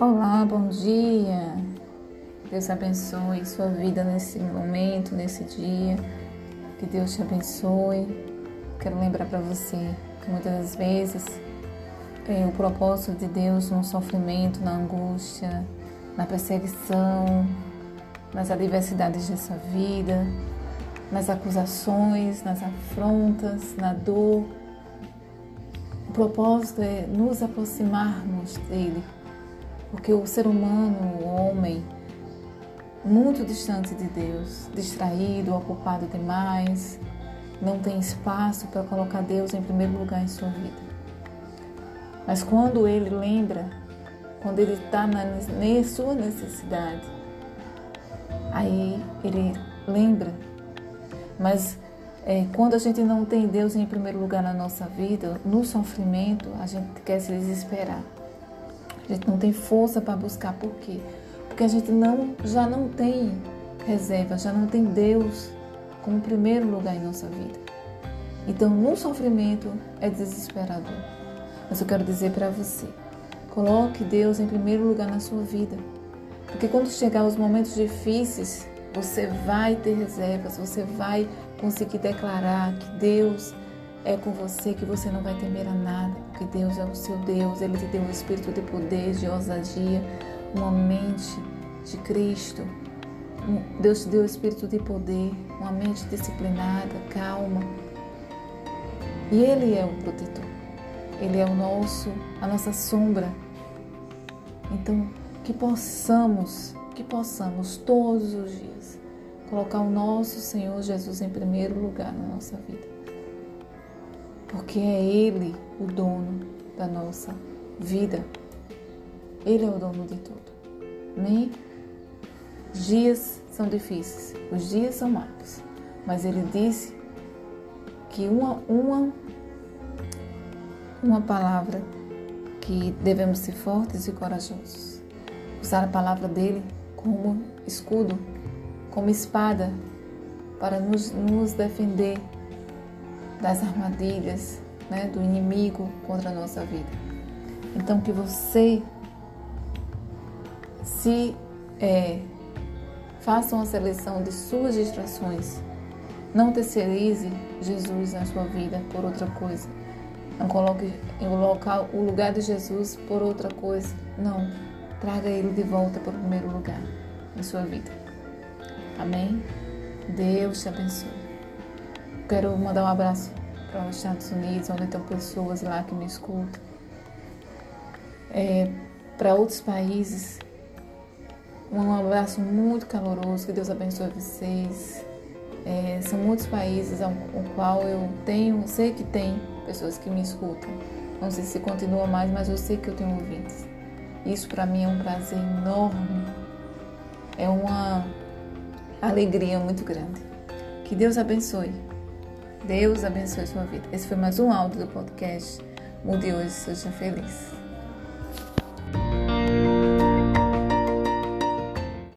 Olá, bom dia. Deus abençoe sua vida nesse momento, nesse dia. Que Deus te abençoe. Quero lembrar para você que muitas das vezes é, o propósito de Deus no sofrimento, na angústia, na perseguição, nas adversidades dessa vida, nas acusações, nas afrontas, na dor. O propósito é nos aproximarmos dele porque o ser humano, o homem, muito distante de Deus, distraído, ocupado demais, não tem espaço para colocar Deus em primeiro lugar em sua vida. Mas quando ele lembra, quando ele está na sua necessidade, aí ele lembra. Mas é, quando a gente não tem Deus em primeiro lugar na nossa vida, no sofrimento, a gente quer se desesperar. A gente não tem força para buscar. Por quê? Porque a gente não, já não tem reserva, já não tem Deus como primeiro lugar em nossa vida. Então, no sofrimento é desesperador. Mas eu quero dizer para você: coloque Deus em primeiro lugar na sua vida. Porque quando chegar os momentos difíceis, você vai ter reservas, você vai conseguir declarar que Deus é com você que você não vai temer a nada, porque Deus é o seu Deus, Ele te deu um espírito de poder, de ousadia, uma mente de Cristo. Deus te deu um espírito de poder, uma mente disciplinada, calma. E Ele é o protetor. Ele é o nosso, a nossa sombra. Então, que possamos, que possamos todos os dias colocar o nosso Senhor Jesus em primeiro lugar na nossa vida porque é Ele o dono da nossa vida. Ele é o dono de tudo. Amém? Os dias são difíceis, os dias são maus, mas Ele disse que uma, uma, uma palavra que devemos ser fortes e corajosos. Usar a palavra dele como escudo, como espada, para nos, nos defender das armadilhas né, do inimigo contra a nossa vida. Então, que você se é, faça uma seleção de suas distrações. Não terceirize Jesus na sua vida por outra coisa. Não coloque o local, o lugar de Jesus por outra coisa. Não. Traga ele de volta para o primeiro lugar em sua vida. Amém? Deus te abençoe. Quero mandar um abraço para os Estados Unidos, onde estão pessoas lá que me escutam. É, para outros países, um abraço muito caloroso, que Deus abençoe vocês. É, são muitos países ao, ao qual eu tenho, sei que tem pessoas que me escutam. Não sei se continua mais, mas eu sei que eu tenho ouvintes. Isso para mim é um prazer enorme. É uma alegria muito grande. Que Deus abençoe. Deus abençoe sua vida. Esse foi mais um áudio do podcast Mude Hoje, Seja Feliz.